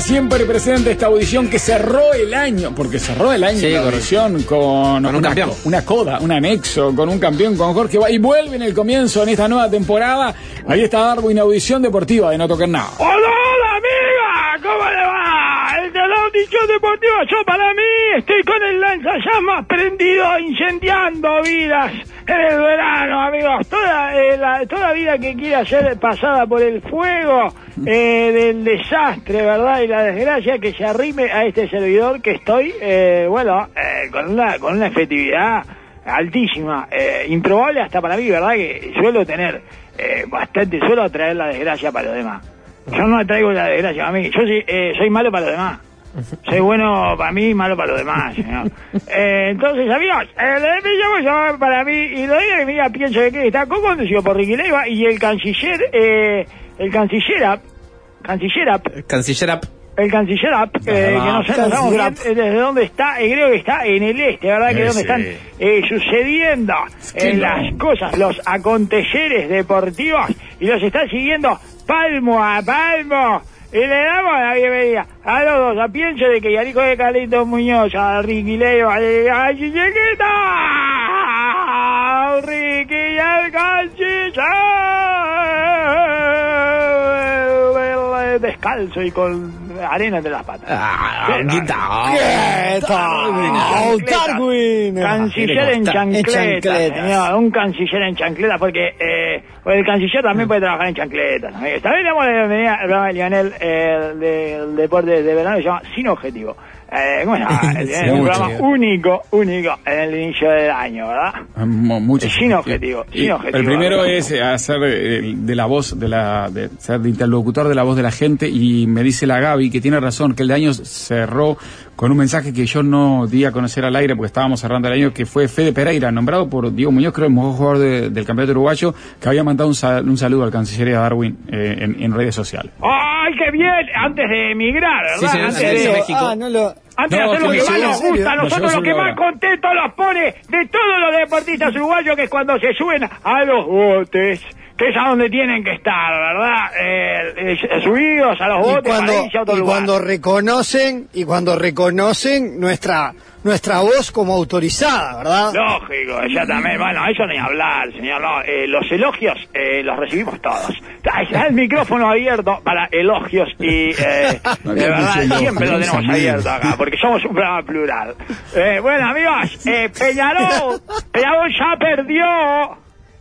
Siempre presente esta audición que cerró el año, porque cerró el año Sí, la audición con, Con un una, campeón. una coda, un anexo, con un campeón, con Jorge Va- y vuelve en el comienzo en esta nueva temporada. Ahí está Darwin, audición deportiva de No Tocar Nada. ¡Hola, hola, amiga! ¿Cómo le va? Audición deportiva, yo para mí estoy con el lanzallamas prendido, incendiando vidas en el verano, amigos. Toda, eh, la, toda vida que quiera ser pasada por el fuego eh, del desastre, ¿verdad? Y la desgracia que se arrime a este servidor que estoy, eh, bueno, eh, con, una, con una efectividad altísima, eh, improbable hasta para mí, ¿verdad? Que suelo tener eh, bastante, suelo atraer la desgracia para los demás. Yo no atraigo la desgracia para mí, yo soy, soy malo para los demás. Soy bueno para mí y malo para los demás, señor. Eh, entonces, amigos, el de mi llamo llamar para mí y lo que mira, pienso de que está conducido por Ricky Leiva y el canciller, eh, el canciller, ap- canciller, ap- Canciller Up. el canciller App, eh, que no sabemos eh, desde dónde está, eh, creo que está en el este, ¿verdad? Que es donde están eh, sucediendo que eh, no. las cosas, los aconteceres deportivos, y los está siguiendo palmo a palmo. Y le damos la bienvenida a los dos, a Pienso de que y al hijo de Carlitos Muñoz, a Ricky Leo, a, a Chiquita, Ricky y al descalzo y con arena entre las patas. Ah, Sí, no, quita. ¿Qué tal? Darwin. Canciller en chancleta, señor, un canciller en chancleta, porque eh, el canciller también puede trabajar en chancletas. le damos la bienvenida al programa de Lionel eh, del deporte de verano, que se llama Sin Objetivo. Eh, ¿Cómo se llama? Es un programa único, único en el inicio del año, ¿verdad? Muchos. Sin objetivo, Y sin objetivo. El primero es eh, hacer eh, de la voz, de la, de ser de interlocutor de la voz de la gente y me dice la Gaby que tiene razón, que el de año cerró con un mensaje que yo no di a conocer al aire porque estábamos cerrando el año, que fue Fede Pereira, nombrado por Diego Muñoz, creo el mejor jugador de- del campeonato uruguayo, que había mandado un, sal- un saludo al canciller a Darwin eh, en, en redes sociales. ¡Ay, qué bien! Antes de emigrar, ¿verdad? Sí, señor, Antes de- México. Ah, no lo... Antes No, de hacer lo que que más nos gusta nosotros, lo que más contentos los pone de todos los deportistas uruguayos, que es cuando se suben a los botes, que es a donde tienen que estar, ¿verdad? Eh, eh, subidos a los Y botes cuando, para irse a otro y lugar. cuando reconocen y cuando reconocen nuestra nuestra voz como autorizada, ¿verdad? Lógico, exactamente. Bueno, eso ni hablar, señor. No, eh, los elogios eh, los recibimos todos. Está el micrófono abierto para elogios y, eh, de verdad, siempre lo tenemos abierto acá, porque somos un programa plural. Eh, bueno, amigos, eh, Peñarol, Peñarol ya perdió.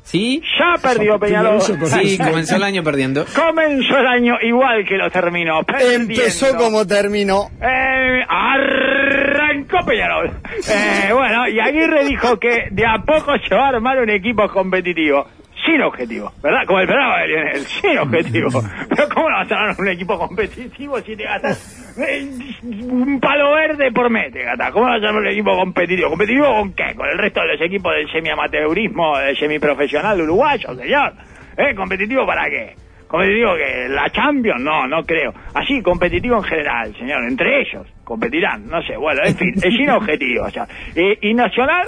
¿Sí? Ya perdió Peñarol. Sí, comenzó el año perdiendo. Comenzó el año igual que lo terminó. perdiendo. Empezó como terminó. Eh, arrancó Peñarol. Eh, bueno, y Aguirre dijo que de a poco se va a armar un equipo competitivo. Sin objetivo, ¿verdad? Como el programa de Lionel, sin objetivo. Pero ¿cómo no vas a armar un equipo competitivo si te gastas eh, un palo verde por mes? Te gastas? ¿Cómo vas a armar un equipo competitivo? ¿Competitivo con qué? ¿Con el resto de los equipos del semiamateurismo, del semiprofesional uruguayo, señor? ¿Eh? ¿Competitivo para qué? ¿Competitivo que ¿La Champions? No, no creo. Así, competitivo en general, señor. Entre ellos competirán, no sé. Bueno, en fin, es sin objetivo. O sea. y, y Nacional,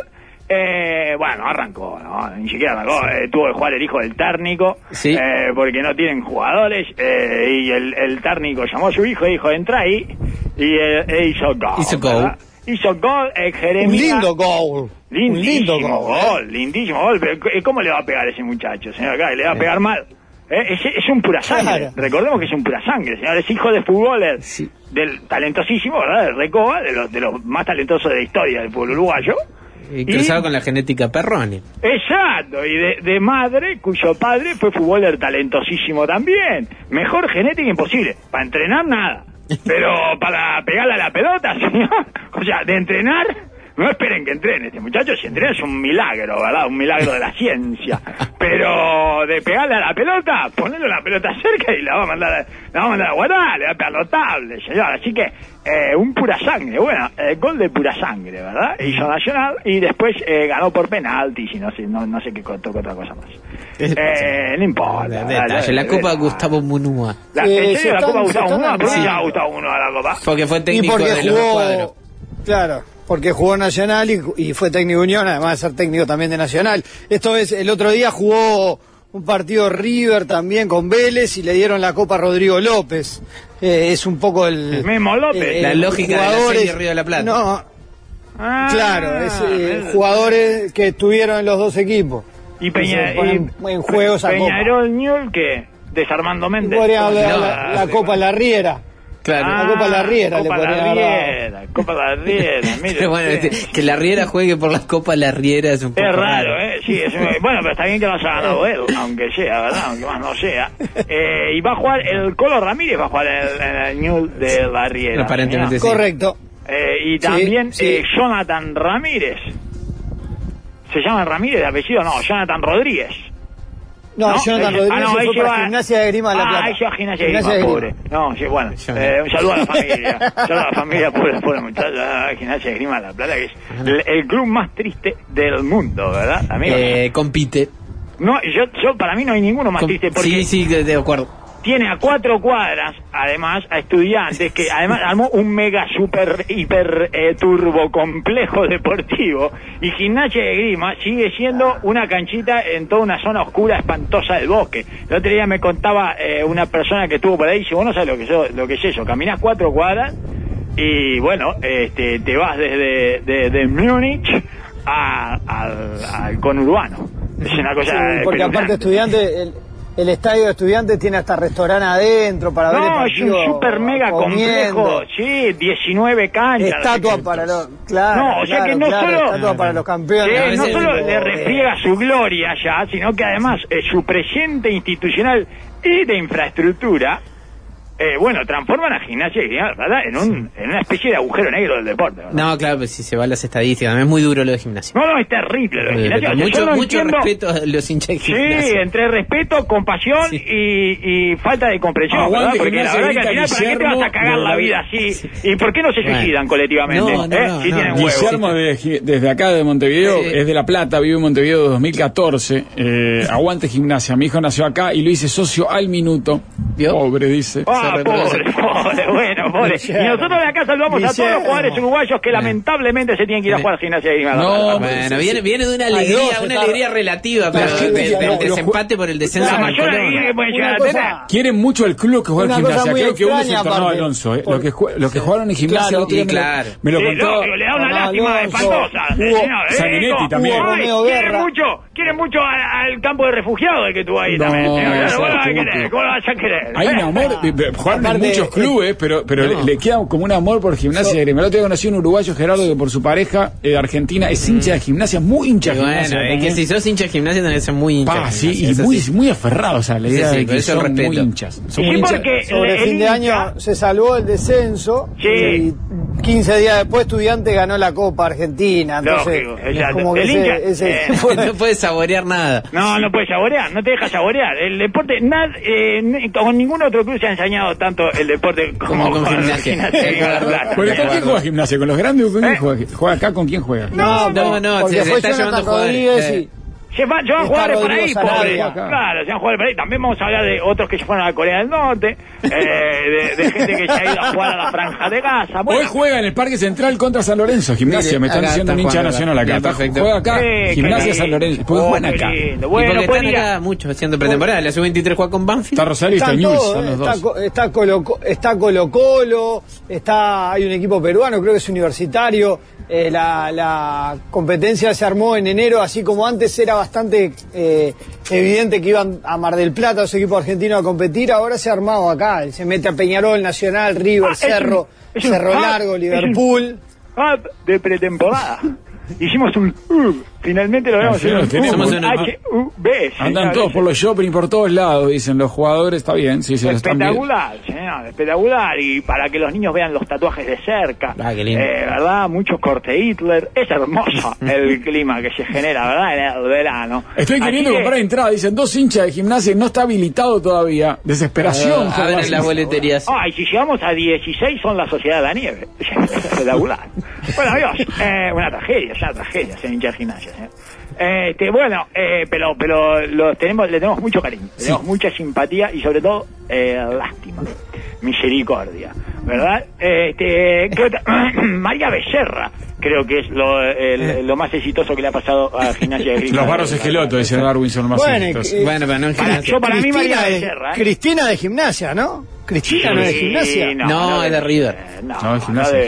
eh, bueno, arrancó, ¿no? Ni siquiera arrancó. eh, tuvo que jugar el hijo del térnico, Sí. eh, porque no tienen jugadores. eh, y el, el térnico llamó a su hijo y dijo, entra ahí. Y eh, e hizo gol. Hizo gol. Hizo gol, Un lindo gol. Un Lindísimo lindo gol. gol, lindísimo gol. Pero, ¿c- ¿Cómo le va a pegar ese muchacho, señor? Acá, le va a pegar mal. ¿Eh? Es, es un pura sangre. Claro. Recordemos que es un pura sangre, señor. Es hijo de futboler. Sí. Del talentosísimo, ¿verdad? Del Recoba, de los, de los más talentosos de la historia del fútbol uruguayo. Y cruzado con la genética Perrone. Exacto, y de, de madre, cuyo padre fue futboler talentosísimo también. Mejor genética imposible. Para entrenar, nada. Pero para pegarle a la pelota, señor. O sea, de entrenar, no esperen que entrene este muchacho. Si entrena es un milagro, ¿verdad? Un milagro de la ciencia. Pero de pegarle a la pelota, ponerle la pelota cerca y la va a mandar, a- la va a mandar a guardar, le va a pegar notable, señor. Así que, eh, un pura sangre. Bueno, eh, gol de pura sangre, ¿verdad? Hizo Nacional y después eh, ganó por penaltis y no sé, no, no sé qué tocó otra cosa más. Eh, no importa. Detalle, la Copa Gustavo Munúa. La, Eh, ¿En se serio la Copa Gustavo Munúa? ¿Por qué gustado uno a la Copa? Porque fue técnico de los cuadros. claro, porque jugó Nacional y, y fue técnico de Unión, además de ser técnico también de Nacional. Esto es, el otro día jugó un partido River también con Vélez y le dieron la Copa a Rodrigo López. Eh, es un poco el... Memo López. La lógica de la jugadores- serie Río de la Plata. No, Ah, claro, es eh, el- jugadores que estuvieron en los dos equipos. Y Peña, y- en juego esa Copa. Peñarol Ñul, que desarmando Méndez. No, la, la Copa La Riera. Claro. Ah, la Copa La Riera le Copa podría La. Riera, Copa La Riera, mire Pero bueno, usted. este, que la Riera juegue por las copas La Riera es un poco Es raro, ¿eh? Sí, es un- bueno, pero está bien que lo haya ganado él, aunque sea, ¿verdad? Aunque más no sea. Eh, y va a jugar, el Colo Ramírez va a jugar en el, el Ñul de la Riera. Aparentemente sí. Correcto. Eh, y Sí, también sí. eh, Jonathan Ramírez. ¿Se llama Ramírez de apellido? No, Jonathan Rodríguez. No, Jonathan ese- Rodríguez ah, no, se fue ese para va- Gimnasia de Grima de la Plata. Ah, va a Gimnasia de Grima, de pobre. No, sí, bueno. eh, un saludo a la familia. Un saludo a la familia, pobre, pobre muchacha. ah, Gimnasia de Grima de la Plata, que es el, el club más triste del mundo, ¿verdad, amigo? Eh, compite. No, yo, yo, para mí no hay ninguno más Com- triste porque Sí, sí, de, de acuerdo. Tiene a cuatro cuadras, además, a estudiantes, que además armó un mega super hiper eh, turbo complejo deportivo. Y Gimnasia de Grima sigue siendo una canchita en toda una zona oscura, espantosa del bosque. El otro día me contaba eh, una persona que estuvo por ahí, dice, vos no sabes lo que, yo, lo que es eso, caminás cuatro cuadras y bueno, este, te vas desde de, de Múnich a- al, al conurbano. Es una cosa... Sí, porque aparte estudiante, el, el estadio de estudiantes tiene hasta restaurante adentro para ver el No, es un partido. super mega comiendo. complejo, sí, 19 canchas. Estatua para los. Claro, No, o sea que no claro, solo- Estatua para los campeones. Sí, no solo le refriega su gloria ya, sino que además eh, su presente institucional y de infraestructura, eh, bueno, transforman a Gimnasia y Grima, ¿verdad? En, un, en una especie de agujero negro del deporte. ¿verdad? No, claro, pues si se va a las estadísticas, es muy duro lo de gimnasia. No, no, es terrible lo de. Gimnasia. O sea, yo mucho no mucho entiendo- respeto a los hinchas de Sí, gimnasia. entre respeto, compasión Sí. y, y falta de comprensión, Aguante ¿verdad? Porque la Gimnasia, verdad que al final, ¿para qué te vas a cagar la vida así? ¿Y por qué no se Bueno. suicidan colectivamente? No, no, ¿Eh? no, si no. tienen huevos. Guillermo de desde acá de Montevideo, es de La Plata, vive en Montevideo desde 2014. Eh, aguante gimnasia. Mi hijo nació acá y lo hice socio al minuto. ¿Vio? Pobre, dice. Ah, Se reconoce. pobre, pobre, bueno, pobre. Y nosotros de acá saludamos a todos los jugadores uruguayos que lamentablemente se tienen que ir a jugar a gimnasia y No, Bueno, viene, viene de una alegría, dos, una está- alegría relativa, pero del, desempate por el descenso La mayor alegría que pueden llegar a tener. Quieren mucho el club que juega en gimnasia. Creo que uno es el extraña, tornado aparte. Alonso. eh. Lo, que lo que jugaron en gimnasia Claro, otro día sí, me lo- claro. me lo Sí, contó. lógico, le da una lástima espantosa. Eh, Sanguinetti también. Ay, quieren mucho, quieren mucho al, al campo de refugiados que tuvo ahí No, también. señor. o sea, ¿Cómo lo vas a ¿cómo querer? que- ¿Cómo lo vas a querer? Hay un amor, eh, eh, jugaron en Aparte, muchos eh, clubes, pero, pero no. le, le queda como un amor por gimnasia de Grima. El otro día conocí a un uruguayo, Gerardo, que por su pareja eh, argentina es hincha de gimnasia, muy hincha de gimnasia. bueno, es que si sos hincha de gimnasia tenés que ser muy hincha. Pa, de sí, y muy, sí. muy aferrado, o sea, la idea sí, de que eso son muy hinchas. Son Sí, muy hinchas. porque Sobre el- fin de año se salvó el descenso Sí. y 15 días después Estudiante ganó la Copa Argentina. Entonces, Lógico, es como que El ese, hincha, ese eh, tipo de- no puedes saborear nada. No, no puedes saborear, no te deja saborear. El deporte, nada, eh, con ningún otro club se ha tanto el deporte como, Como con gimnasia. ¿con quién juega gimnasia? ¿Con los grandes o con quién ¿Eh? juega? ¿Juega acá? ¿Con quién juega? No, No, no, se- se fue está Jonathan llevando jugadores, A Está jugar por ahí, pobre. acá. Claro, se van a jugar por ahí. También vamos a hablar de otros que se fueron a Corea del Norte, eh, de, de gente que se ha ido a jugar a la franja de Gaza. Bueno, Hoy juega en el Parque Central contra San Lorenzo, gimnasia. Mire, me están acá diciendo un hincha nacional acá. acá. Está- perfecto. Juega acá, Eh, gimnasia San. Lorenzo. Oh, juegan qué acá. lindo. y Bueno, porque pueden están ir a- acá muchos haciendo pretemporada. La sub-23 juega con Banfield. Está Rosario y está News, ¿eh? los está, dos. Co- está Colo, está Colo Colo, está, hay un equipo peruano, creo que es universitario. Eh, la, la competencia se armó en enero, así como antes era bastante eh, evidente que iban a Mar del Plata los equipos argentinos a competir, ahora se ha armado acá. Se mete a Peñarol, Nacional, River, Ah, Cerro, un- Cerro Largo, Liverpool. hub de pretemporada. Hicimos un hub. Finalmente logramos sí, hacer lo un un H-U-B. Andan todos por los shopping por todos lados, dicen los jugadores, está bien, sí, se lo están. Espectacular, señor, espectacular. Y para que los niños vean los tatuajes de cerca. Ah, qué lindo. Eh, ¿Verdad? Muchos corte Hitler. Es hermoso el clima que se genera, ¿verdad? En el verano. Estoy Así queriendo que- comprar entrada, dicen dos hinchas de gimnasia y no está habilitado todavía. Desesperación. Ah, las- las boleterías. Ah, y si llegamos a 16 son la Sociedad de la Nieve. Espectacular. bueno, Dios, eh, una tragedia, una tragedia ser hincha de gimnasia. ¿Eh? Este, bueno, eh, pero pero lo tenemos, le tenemos mucho cariño, le tenemos mucha simpatía y sobre todo eh, lástima, misericordia, ¿verdad? Este. María Becerra, creo que es lo, el- lo más exitoso que le ha pasado a Gimnasia de Grima. Los barros esqueloto, dice Darwin, son los más Bueno, Bueno, pero no en Para- gimnasia. yo para mí María Cristina de, Becerra, ¿eh? Cristina de gimnasia, ¿no? Cristina no es de gimnasia. No, es de River. eh, No, No, es gimnasia, debe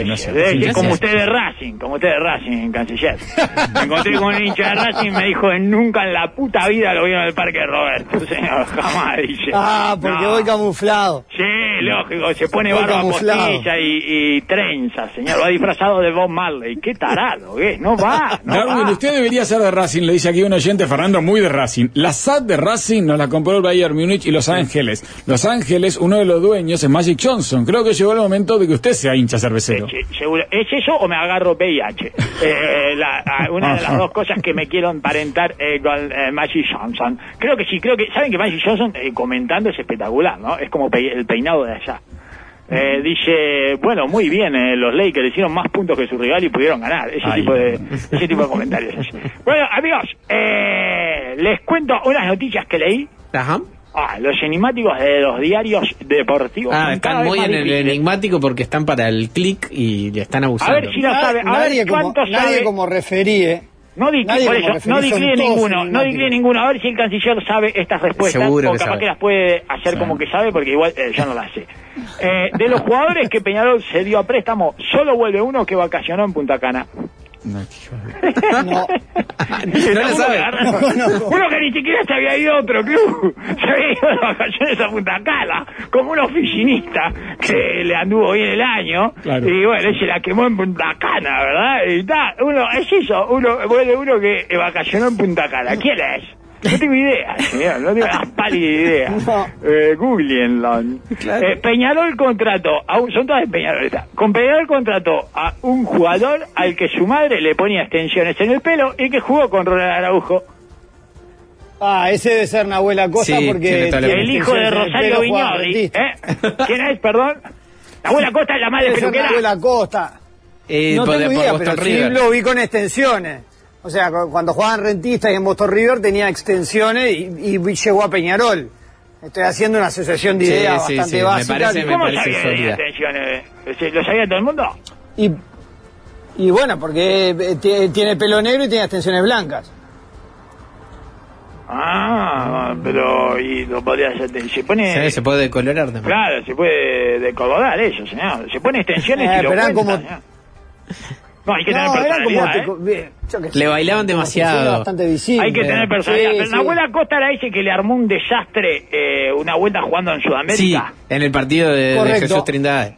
gimnasia. como usted de Racing, como usted de Racing, canciller. Me encontré con un hincha de Racing y me dijo que nunca en la puta vida lo vieron en el Parque de Roberto, señor, jamás, dice. Ah, porque No. voy camuflado. Sí, lógico, se pone Voy barba camuflado. postilla y, y trenza, señor, va disfrazado de Bob Marley. Qué tarado, ¿qué? No va, no Darwin, va. usted debería ser de Racing, le dice aquí un oyente, Fernando, muy de Racing. La SAT de Racing nos la compró el Bayern Múnich y Los Ángeles. Los Ángeles, uno de los dueños es Magic Johnson. Creo que llegó el momento de que usted sea hincha cervecero. Seguro. ¿Es eso o me agarro VIH? Eh, la- a- una de las dos cosas que me quiero emparentar eh, con eh, Magic Johnson. Creo que sí, creo que... ¿Saben que Magic Johnson eh, comentando es espectacular, no? Es como pe- el peinado de allá. Eh, dice, bueno, muy bien, eh, los Lakers hicieron más puntos que su rival y pudieron ganar. Ese Ay. tipo de ese tipo de comentarios. Bueno, amigos, eh, les cuento unas noticias que leí. Ajá. Ah, los enigmáticos de los diarios deportivos. Ah, están muy en el enigmático porque están para el clic y le están A abusando. ver si lo sabe, a nadie ver como, cuánto nadie sabe. como referí, ¿eh? No Nadie por como eso, no decline ninguno, no decline ninguno. A ver si el canciller sabe estas respuestas Seguro o que capaz sabe. que las puede hacer como que sabe porque igual eh, yo no las sé. Eh, de los jugadores que Peñarol se dio a préstamo, solo vuelve uno que vacacionó en Punta Cana. No, No. No lo Uno sabe. que agarra- Uno que ni siquiera se había ido a otro club, se había ido de vacaciones a Punta Cana, como un oficinista que le anduvo bien el año, Claro. y bueno, se la quemó en Punta Cana, ¿verdad? Y ta, uno, es eso, uno, vuelve uno que vacacionó en Punta Cana. ¿Quién es? No tengo idea, señor, no tengo la pálida idea. No. Eh, googleenlo. Eh, Peñarol contrató, a un- son todas de Peñarol, esta. con Peñarol contrató a un jugador al que su madre le ponía extensiones en el pelo y que jugó con Ronald Araujo. Ah, ese debe ser Nahuel Acosta Sí, porque... la El hijo de Rosario Viñoli. ¿eh? ¿Quién es, perdón? La abuela Costa es la madre peluquera. Nahuel Acosta. Eh, no por, tengo por idea, Boston pero sí lo vi con extensiones. O sea, cu- cuando jugaban rentistas y en Boston River tenía extensiones y, y llegó a Peñarol. Estoy haciendo una asociación de Sí, ideas sí, bastante sí, me básica. parece- me ¿Cómo parece sabía extensiones? ¿Se- ¿Lo sabía todo el mundo? Y, y bueno, porque eh, tie- tiene pelo negro y tiene extensiones blancas. Ah, pero y lo podría hacer. Se pone. Sí, se puede decolorar también. Claro, se puede decolorar eso, señor. Se pone extensiones Eh, y lo cuenta, como- señor. No, hay que tener como... personalidad, te- ¿eh? yo sé, Le bailaban como demasiado. bastante visible. Hay que tener personalidad. Sí, Pero sí. Nahuel Acosta era ese que le armó un desastre eh, una vuelta jugando en Sí, Sudamérica. en el partido de. Jesús Trindade.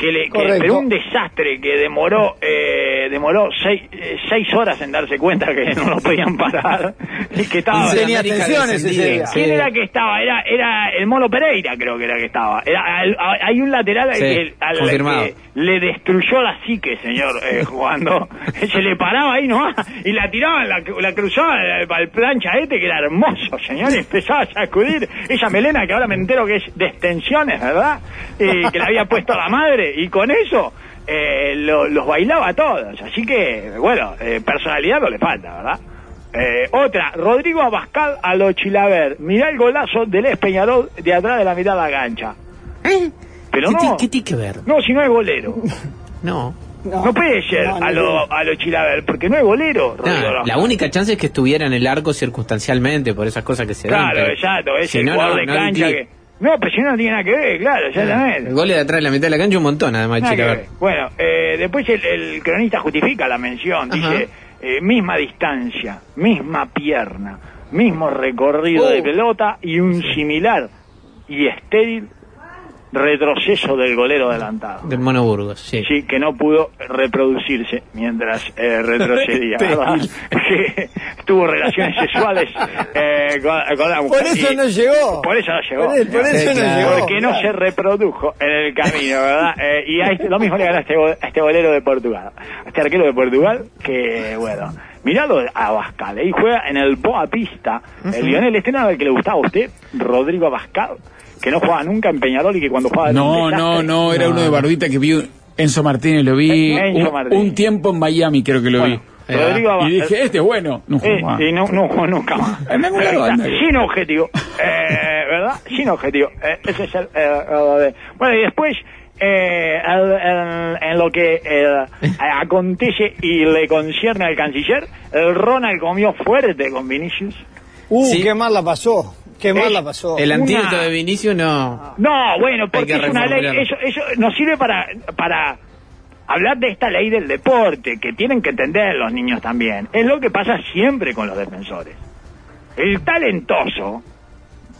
Que le, que- pero un desastre que demoró eh, demoró seis, eh, seis horas en darse cuenta que no lo podían parar y que estaba Y tenía ese. ¿Quién Sí. era que estaba? Era era el Mono Pereira, creo que era que estaba. Era, al- a- hay un lateral Sí, que, al confirmado. que le destruyó la psique, señor, eh, jugando. Se le paraba ahí nomás y la tiraba, la, la cruzaba al, plancha este, que era hermoso, señor, y empezaba a sacudir esa melena que ahora me entero que es de extensiones, ¿verdad? Y que le había puesto la madre, y con eso eh, lo- los bailaba a todos. Así que, bueno, eh, personalidad no le falta, ¿verdad? Eh, otra, Rodrigo Abascal a lo Chilaver. Mirá el golazo del Espeñarol de atrás de la mirada gancha. Pero ¿Qué, no, ¿Qué tiene que ver? no, si no es golero. No. No puede ser no, no a, lo, a lo Chilaver, porque no es No, Abascal. la única chance es que estuviera en el arco circunstancialmente por esas cosas que se dan. Claro, exacto, es si el no, jugador no, de no cancha que... No, pero si no, no tiene nada que ver, claro, El exactamente. gol de atrás de la mitad de la cancha un montón, además, ver. Bueno, eh, después el, el cronista justifica la mención, Ajá. dice, eh, misma distancia, misma pierna, mismo recorrido de pelota y un similar y estéril retroceso del golero adelantado. Del Mono Burgos, sí. Sí, que no pudo reproducirse mientras eh, retrocedía, tuvo relaciones sexuales eh, con, con la mujer. Por eso y- no llegó. Por eso no llegó. Por, por eso no llegó. Porque no se reprodujo en el camino, ¿verdad? Eh, y a este- lo mismo le ganó a este, a este golero de Portugal. A este arquero de Portugal, que bueno. Miralo a Abascal, ahí juega en el Boa Pista. El Lionel, este el que le gustaba a usted, Rodrigo Abascal, que no jugaba nunca en Peñarol y que cuando jugaba No, no, no, era uno de Barbita que vi. Enzo Martínez lo vi. Enzo un, Martínez. un tiempo en Miami creo que lo Bueno, vi. Rodrigo. Y dije, este es bueno. No, Eh, y no, no jugó nunca más. Sin objetivo, eh, ¿verdad? Sin objetivo. Eh, ese es el, de- Bueno, y después eh, el- el- en lo que eh, acontece y le concierne al canciller, el Ronald comió fuerte con Vinicius. Uh, Sí. qué mal la pasó. Qué mal la pasó. El Una- antídoto de Vinicius no. No, bueno, porque que es una ley, eso, eso nos sirve para, para hablar de esta ley del deporte, que tienen que entender los niños también. Es lo que pasa siempre con los defensores. El talentoso,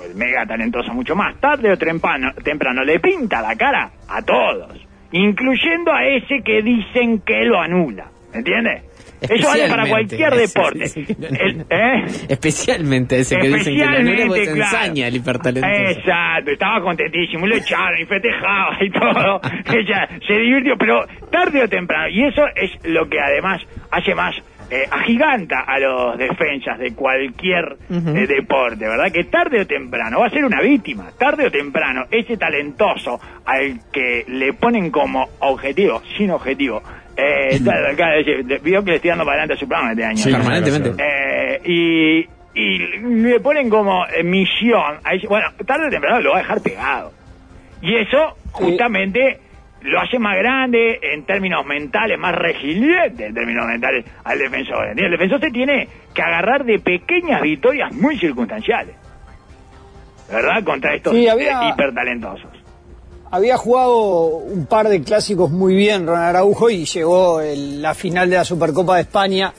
el mega talentoso mucho más, tarde o temprano, temprano le pinta la cara a todos, incluyendo a ese que dicen que lo anula. ¿Entiendes? Eso vale para cualquier deporte. El- ¿eh? Especialmente ese que dicen que la claro. ensaña el hipertalentoso. Exacto, estaba contentísimo, y lo echaron y festejaba y todo. Ella se divirtió, pero tarde o temprano. Y eso es lo que además hace más eh, agiganta a los defensas de cualquier eh, deporte, ¿verdad? Que tarde o temprano va a ser una víctima. Tarde o temprano, ese talentoso al que le ponen como objetivo, sin objetivo. Eh, vio que le estoy dando para adelante a su programa este año. Sí, Permanentemente. Eh, y, y le ponen como eh, misión. a ese- bueno, tarde o temprano lo va a dejar pegado. Y eso justamente lo hace más grande en términos mentales, más resiliente en términos mentales al defensor. El defensor se tiene que agarrar de pequeñas victorias muy circunstanciales. ¿Verdad? Contra estos Sí, había- eh, hipertalentosos. Había jugado un par de clásicos muy bien Ronald Araujo y llegó el- la final de la Supercopa de España.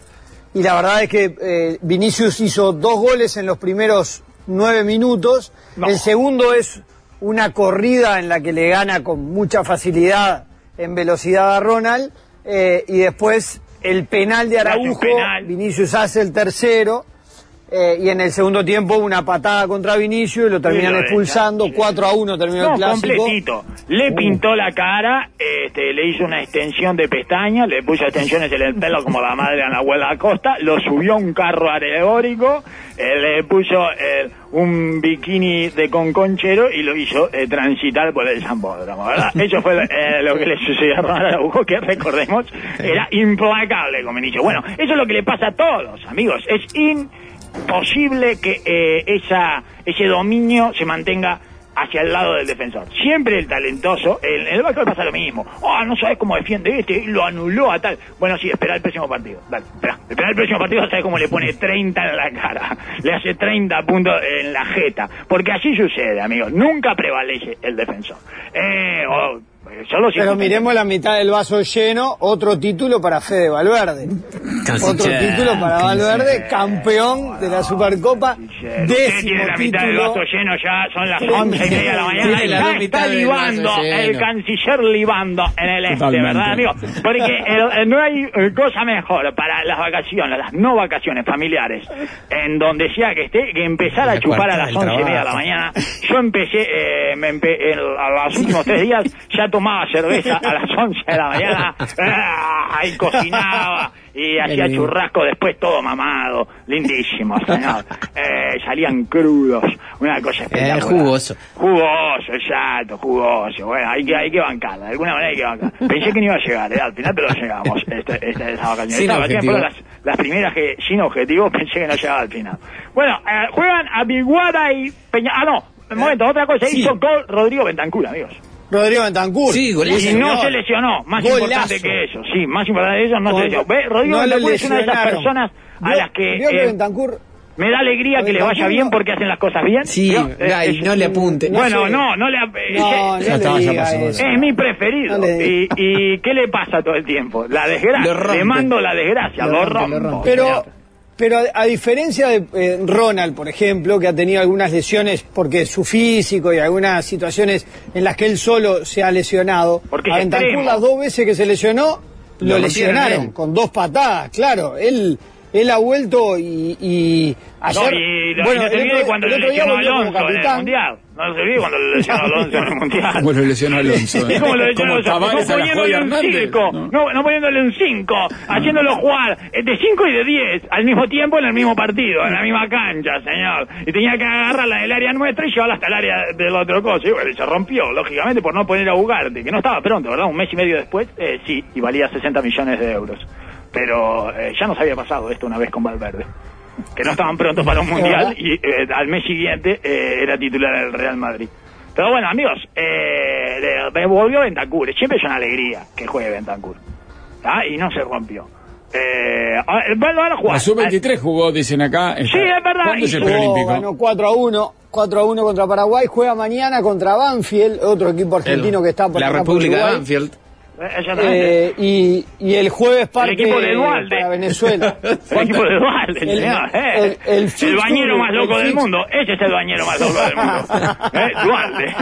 Y la verdad es que eh, Vinicius hizo dos goles en los primeros nueve minutos. No. El segundo es una corrida en la que le gana con mucha facilidad en velocidad a Ronald. eh, y después el penal de Araujo. penal. Vinicius hace el tercero. Eh, y en el segundo tiempo una patada contra Vinicius y lo terminan expulsando. deja. 4 a 1 terminó No, el clásico. completito. Le pintó la cara, este, le hizo una extensión de pestañas, le puso extensiones en el pelo como la madre de la abuela Acosta, lo subió a un carro alegórico, eh, le puso eh, un bikini de conconchero y lo hizo eh, transitar por el Zambódromo, ¿verdad? Eso fue lo que le sucedió a Ronald que recordemos, era implacable con Vinicius. Bueno, eso es lo que le pasa a todos, amigos. Es imposible que eh, ese dominio se mantenga hacia el lado del defensor. Siempre el talentoso, en el básquetbol pasa lo mismo. Oh, no sabes cómo defiende este, lo anuló a tal. Bueno, sí, espera el próximo partido. Dale, espera. El próximo partido, sabes cómo le pone 30 en la cara. Le hace 30 puntos en la jeta. Porque así sucede, amigos. Nunca prevalece el defensor. Eh, o, eh, solo si Pero miremos la mitad del vaso lleno, otro título para Fede Valverde. Otro título para Valverde, campeón de la Supercopa, Usted décimo tiene la mitad del vaso lleno ya, son las once y media de la mañana. Ya está libando el canciller libando en el este, Totalmente. ¿verdad, amigo? Porque el- no hay eh, cosa mejor para las vacaciones, las no vacaciones familiares, en donde sea que esté, que empezar a La chupar a las once y media de la mañana. Yo empecé, eh, me empe- en- a los últimos tres días, ya tomaba cerveza a las once de la mañana, ah, y cocinaba, y hacía churrasco después todo mamado, lindísimo, señor. Eh, salían crudos, una cosa espectacular. Eh, jugoso. Jugoso, exacto, jugoso. Bueno, hay que, hay que bancarla, de alguna manera hay que bancarla. Pensé que no iba a llegar, eh, al final pero llegamos, este, este, esa vacaciones. Sin fueron las, las primeras que, sin objetivo, pensé que no llegaba al final. Bueno, eh, juegan a Biguada y Peña... Ah, no, un momento, otra cosa, Sí. hizo gol Rodrigo Bentancur, amigos. Rodrigo Bentancur. Sí, golazo. Y no se lesionó, más Golazo. importante que eso, sí, más importante que eso, no se lesionó. Ve, Rodrigo no Bentancur es una de esas personas a las que... eh, Bentancur me da alegría que le vaya bien porque hacen las cosas bien. Sí, Eh, no le apunte. no Bueno, sé. no, no le... No, eh, no le diga eso. es mi preferido. No y, ¿Y qué le pasa todo el tiempo? La desgracia. Le mando la desgracia, Lo rompo. Pero, señor. Pero a, a diferencia de eh, Ronald, por ejemplo, que ha tenido algunas lesiones porque su físico y algunas situaciones en las que él solo se ha lesionado, Porque a Bentancur las dos veces que se lesionó, lo, lesionaron con dos patadas, claro. Él, él ha vuelto y, y ayer... No, y, y bueno, no se el olvide otro- cuando el le otro día como Alonso en el. Mundial. No se olvide cuando le lesionó a Alonso en el Mundial. Como lo lesionó Alonso. ¿eh? Es como lo lesionó Alonso. No poniéndole un Hernández. 5, ¿no? no, no poniéndole un 5, haciéndolo jugar de 5 y de 10 al mismo tiempo en el mismo partido, en la misma cancha, señor. Y tenía que agarrarla del área nuestra y llevarla hasta el área del otro coche. Y bueno, y se rompió, lógicamente, por no poner a Ugarte, que no estaba pronto, ¿verdad? Un mes y medio después, eh, sí, y valía 60 millones de euros. Pero eh, ya nos había pasado esto una vez con Valverde. Que no estaban prontos para un mundial y eh, al mes siguiente eh, era titular del Real Madrid. Pero bueno, amigos, eh, le- me volvió Bentancur. Siempre es una alegría que juegue Bentancur. ¿Ah? Y no se rompió. Eh, bueno, ahora juega. La sub-23 jugó, dicen acá. Sí, es verdad, ¿Cuándo es el preolímpico? ganó 4 a 1, 4 a 1 contra Paraguay, juega mañana contra Banfield, otro equipo argentino El- que está por la acá por República de. Banfield. Eh. Eh, y, y el jueves parte equipo de Dualde. para Venezuela. el equipo de Dualde, El- eh. el- el bañero más loco el del mundo. Ese es el bañero más loco del mundo. eh, Dualde.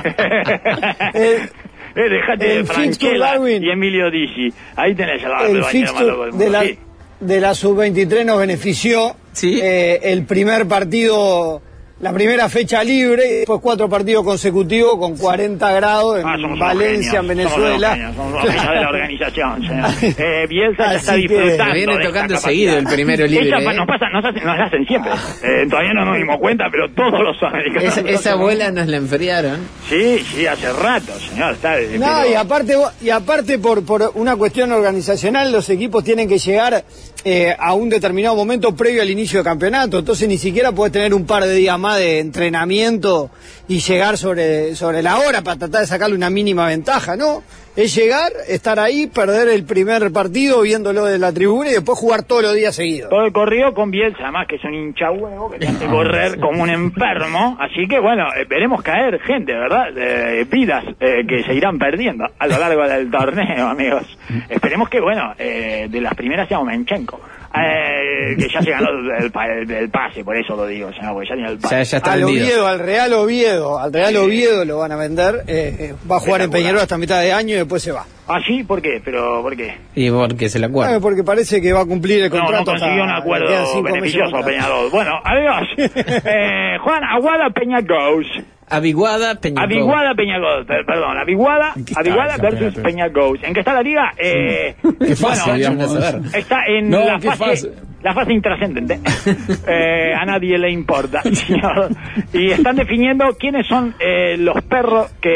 El- eh, dejate el de Franchella y y Emilio Dizzi. Ahí tenés al el bañero más loco del mundo. de la, sí. de la sub-23 nos benefició Sí. eh, el primer partido, la primera fecha libre, y después cuatro partidos consecutivos con 40 grados en Ah, Valencia, genios, en Venezuela. Somos de la organización, señor. Eh, Bielsa ya está Así disfrutando. Viene tocando seguido el primero libre, Esa ¿eh? nos pasa, nos, hacen, nos la hacen siempre. Eh, todavía no nos dimos cuenta, pero todos los americanos. Esa, esa bola nos la enfriaron. Sí, sí, hace rato, señor. Está, No, pero- y aparte, y aparte por, por una cuestión organizacional, los equipos tienen que llegar eh, a un determinado momento previo al inicio del campeonato. Entonces ni siquiera puedes tener un par de días más de entrenamiento y llegar sobre, sobre la hora para tratar de sacarle una mínima ventaja, ¿no? Es llegar, estar ahí, perder el primer partido viéndolo de la tribuna y después jugar todos los días seguidos. Todo el corrido con Bielsa, además que es un hincha huevo que te hace correr como un enfermo. Así que bueno, eh, veremos caer gente, ¿verdad? Eh, vidas eh, que se irán perdiendo a lo largo del torneo, amigos. Esperemos que, bueno, eh, de las primeras sea Menchenko. Eh, que ya se ganó el, pa- el- el pase, por eso lo digo, porque ya tiene el Ya, pase. ya está Al vendido. Oviedo, al Real Oviedo, al Real Oviedo lo van a vender, eh, eh, va a jugar en. Peñarol hasta mitad de año y después se va. ¿Ah, sí? ¿Por qué? ¿Pero por qué? Y porque se la acuerda. porque parece que va a cumplir el No, contrato. no consiguió un acuerdo beneficioso. Peñarol. Bueno, adiós. Eh, Juan Aguada Peña Goes. Aviguada, Peñarol. Aviguada perdón, Aviguada, ¿En qué está Aviguada versus Peña? Peña Goes. ¿En qué está la liga? Eh, Qué fácil, bueno. Está en No, la qué fase, fácil. la fase intrascendente. Eh, a nadie le importa, señor. Y están definiendo quiénes son eh, los perros que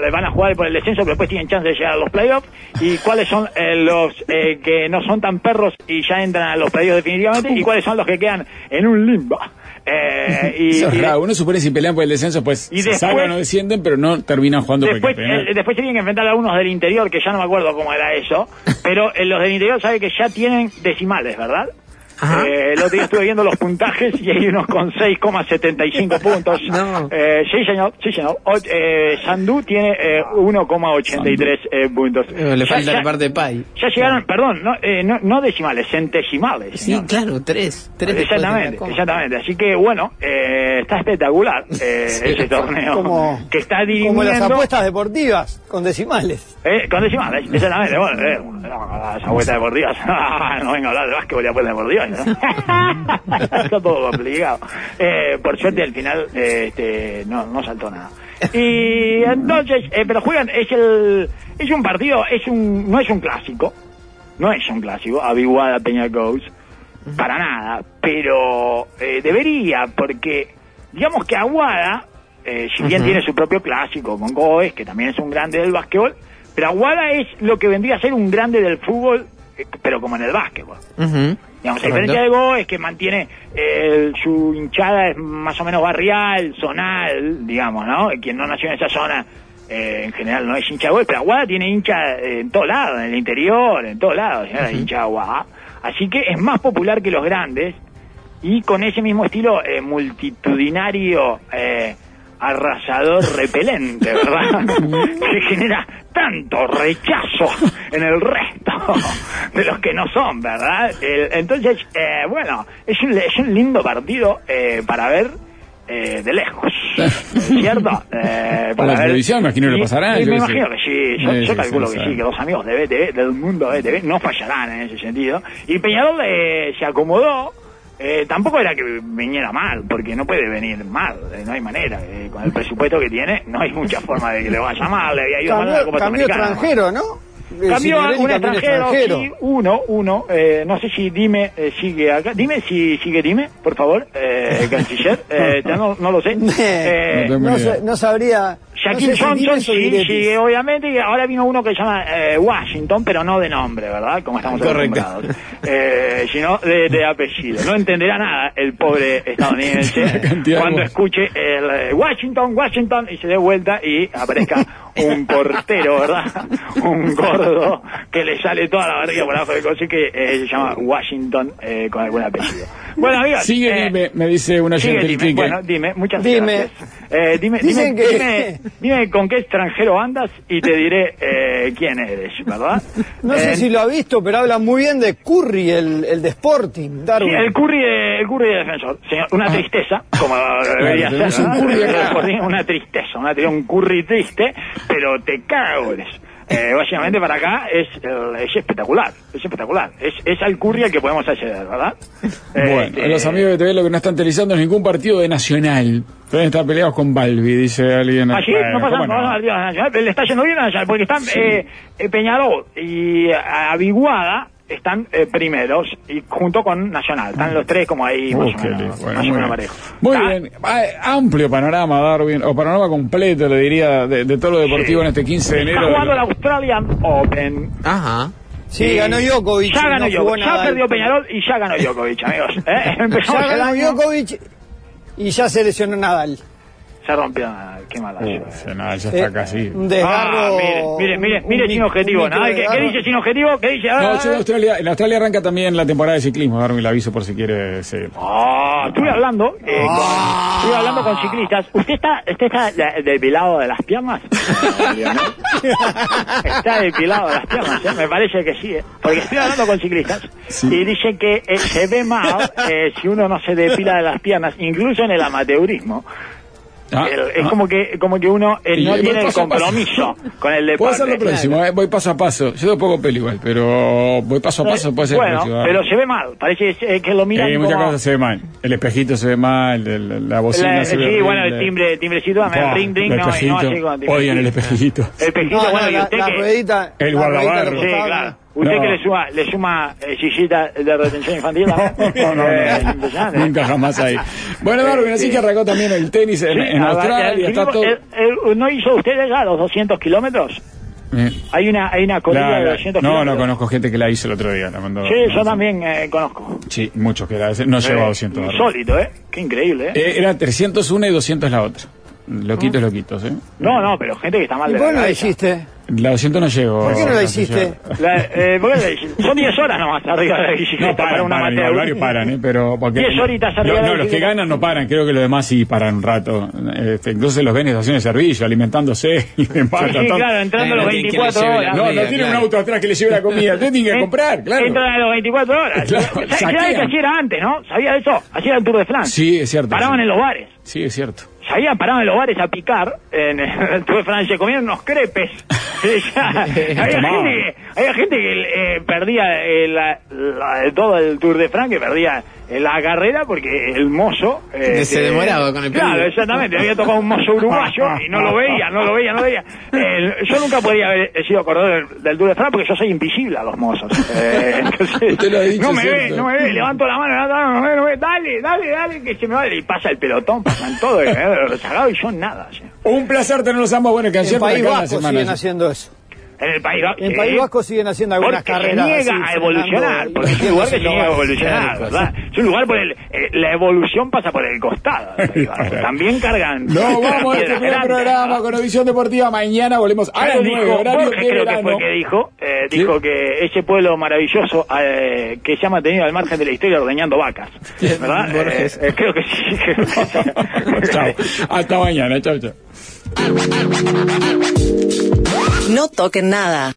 le van a jugar por el descenso, pero después tienen chance de llegar a los playoffs, y cuáles son eh, los eh, que no son tan perros y ya entran a los playoffs definitivamente, y cuáles son los que quedan en un limbo. Eh, y, Eso es y- raro. Uno supone si pelean por el descenso, pues Y se después- salvan o descienden, pero no terminan jugando por el Después, eh, después tienen que enfrentar a unos del interior, que ya no me acuerdo cómo era eso, pero eh, los del interior sabe que ya tienen decimales, ¿verdad? Eh, el otro día estuve viendo los puntajes y hay unos con 6,75 puntos. No. Eh, sí, señor, sí, señor. O- eh, Sandú tiene eh, 1,83 eh, puntos. Eh, Le falta la parte de Pai. Ya llegaron, perdón, no, eh, no, no decimales, centesimales. Sí, señor. claro, tres. tres Exactamente, exactamente. Así que bueno, eh, está espectalar eh, ese torneo Como- que está Como las apuestas deportivas, con decimales. Eh, con decimales, exactamente. Bueno, eh, no, las apuestas deportivas. no vengo a hablar de básquetbol y apuestas deportivas. Está todo complicado. Eh, por suerte al final eh, este, no, no saltó nada. Y entonces, eh, pero juegan, es el es un partido, es un no es un clásico. No es un clásico, Aviguada Peña Goes. Para nada. Pero eh, debería, porque digamos que Aguada, si bien tiene su propio clásico con Goes, que también es un grande del básquetbol, pero Aguada es lo que vendría a ser un grande del fútbol, pero como en el básquetbol. Ujú. Digamos, a Correcto. diferencia de Goes, que mantiene eh, su hinchada es más o menos barrial, zonal, digamos, ¿no? Quien no nació en esa zona, eh, en general no es hincha de Goes, pero Aguada tiene hincha eh, en todos lados, en el interior, en todos lados, señora, hincha de Aguada. Así que es más popular que los grandes y con ese mismo estilo eh, multitudinario, eh, arrasador, repelente, ¿verdad? que genera tanto rechazo en el resto de los que no son, ¿verdad? El- entonces, eh, bueno, es un, es un lindo partido eh, para ver eh, de lejos, ¿cierto? Eh, Por la televisión, imagino que lo pasarán, y me imagino que sí, yo, Sí, yo sí, calculo sí, que sí. que los amigos de BTV, del mundo de BTV, no fallarán en ese sentido. Y Peñarol eh, se acomodó, eh, tampoco era que viniera mal, porque no puede venir mal, eh, no hay manera. eh, con el presupuesto que tiene, no hay mucha forma de que le vaya mal, le había ido mal en la Cambió, Copa cambió extranjero, ¿no? Eh, Cambió a un cambió extranjero, sí, uno, uno, eh, no sé si Dime eh, sigue acá, dime si sigue Dime, por favor, eh, canciller, eh, ya no, no lo sé. Eh, No no, sé- no sabría. Shaquille no sé si Johnson sí, sigue obviamente y ahora vino uno que se llama eh, Washington, pero no de nombre, ¿verdad? Como estamos Correcto. acostumbrados. Eh, sino de, de apellido. No entenderá nada el pobre estadounidense cuando de- escuche el eh, Washington, Washington y se dé vuelta y aparezca un portero, ¿verdad? Un gordo que le sale toda la barriga por abajo del coche que eh, se llama Washington eh, con algún apellido. Bueno, amigos. Sigue, dime, me dice una gente dime, bueno, dime, muchas Dime. gracias. Eh, dime, Dicen dime, que- dime, dime con qué extranjero andas y te diré eh, quién eres, ¿verdad? No Eh, sé si lo ha visto, pero habla muy bien de Curry, el, el de Sporting, Sí, Darwin. el curry de, el curry de defensor. Señor, una tristeza, como debería Ah. ser. un ¿no? curry Una tristeza, una, un curry triste, pero te caga goles. Eh, básicamente para acá es, el- es espectacular, es espectacular. Es, es al curry al que podemos acceder, ¿verdad? Bueno, Este, los amigos de TV lo que no están televisando es ningún partido de Nacional. Pueden estar peleados con Balbi, dice alguien. Allí Bueno, no pasa ¿cómo nada, no, Nacional, le está yendo bien a Nacional, porque están eh, eh, Peñarol y Aviguada están eh, primeros y junto con Nacional, están los tres como ahí más Uh, o qué menos, lindo. Bueno, más o muy menos bien. bien. Ah, Amplio panorama, Darwin, o panorama completo, le diría, de, de todo lo deportivo Sí. en este 15 de enero. Está jugando el Australian Open. Ajá. Sí, ganó Djokovic. Ya ganó no Djokovic. Ya perdió Peñarol y ya ganó Djokovic, amigos. ¿Eh? Ya ganó Djokovic y ya se lesionó Nadal. Se rompió. ah, Qué mala. Uh, sí, no, ya está Eh, casi. Un desgarro. Ah, mire, mire, mire, sin objetivo. Nada, ¿qué, dice sin objetivo? ¿Qué dice? Ah, No, yo en Australia, en Australia arranca también la temporada de ciclismo, Darwin, le aviso por si quiere seguir. Ah, estuve hablando, eh, con, estuve hablando con ciclistas. ¿Usted está, usted está de- depilado de las piernas? Está depilado de las piernas, ¿eh? me parece que sí, ¿eh? porque estoy hablando con ciclistas Sí. y dicen que eh, se ve mal eh, si uno no se depila de las piernas, incluso en el amateurismo. Ah, El- es ah. como que como que uno eh, Y no tiene el compromiso con el deporte. Puedo hacer lo próximo, eh, voy paso a paso. Yo tengo poco pelo igual, pero voy paso a paso, puede ser el bueno, próximo. pero se ve mal, parece eh, que lo miran Eh, muchas como- cosas se ve mal. El espejito se ve mal, el- la bocina La- se ve sí, horrible. bueno, el timbre, el timbrecito, me Buah, ring, ring, el no, y no espejito. así con timbre. Odian el espejito. El espejito, No, bueno, no, y la, usted la que... ruedita. El la ruedita guardabarro. de Sí, claro. Usted No. que le suma, le suma eh, sillita de retención infantil, ¿no? No, no, Eh, no, nunca jamás ahí. Bueno, Darwin, así Sí. que arrancó también el tenis en, Sí, en Australia, está todo... eh, eh, ¿No hizo usted ya los 200 kilómetros? Eh, Hay una, hay una corrida la- de la- 200 no, no kilómetros. conozco gente que la hizo el otro día. La mandó, Sí, no, yo también eh, conozco. Sí, muchos que la no llegó a 200. Darwin. Insólito, ¿eh? Qué increíble, ¿eh? Eh, era 300 una y 200 la otra. Loquitos, loquitos, ¿eh? No, no, pero gente que está mal ¿Y de por la no la hiciste? La 200 no llegó. ¿Por qué no la hiciste? eh, ¿por qué le dicen? Son 10 horas nomás arriba de la bicicleta No, para paran, una paran, igual, amateur. varios paran, ¿eh? Pero porque 10 horitas arriba Lo- de la No, los que ganan no paran, creo que los demás sí paran un rato. Este, incluso los ven en estaciones de servicio, alimentándose y. Sí, claro, entrando a los Bueno, ¿quién- quién 24 le lleve la horas. No, no tienen un auto atrás que le lleve la comida, ustedes tienen que comprar, claro. Entran a los 24 horas. Claro, ¿Sabía que saquean. así era antes, no? ¿Sabía eso? Así era el Tour de France. Sí, es cierto. Paraban sí. en los bares. Sí, es cierto. Sabían, paraban en los bares a picar en el Tour de France. Se comían unos crepes. había, gente había gente que eh, perdía eh, la- la- todo el Tour de France, que perdía eh, la carrera porque el mozo... eh, se demoraba con el Claro, pedido. exactamente. Había tocado un mozo uruguayo y no lo veía, no lo veía, no lo veía. Yo nunca podría haber sido corredor del, del Tour de France porque yo soy invisible a los mozos. Entonces, Usted lo ha dicho, no me ve, no me ve. Levanto la mano, levanto la mano, no me ve, no me ve. Dale, dale, dale, que se me va. Y pasa el pelotón, pasan todo, eh, rezagado y yo nada. sí. Un placer tenerlos ambos. Bueno, que ayer por País Vasco semana. siguen haciendo eso. En el País Vasco. En sí. País Vasco siguen haciendo algunas porque carreras. se niega así, a evolucionar, porque es un lugar que se niega a evolucionar, Claro, ¿verdad? Es un lugar por el... eh, la evolución pasa por el costado. del País Vasco. También cargan... No, vamos a este primer programa con Audición Deportiva. Mañana volvemos a las Algo 9, dijo horario de creo que fue que dijo, eh, ¿Sí? dijo que ese pueblo maravilloso eh, que se ha mantenido al margen de la historia ordeñando vacas, ¿verdad? Borges. Eh, eh, creo que sí. creo que sí. Chao. Hasta mañana. Chao, chao. No toquen nada.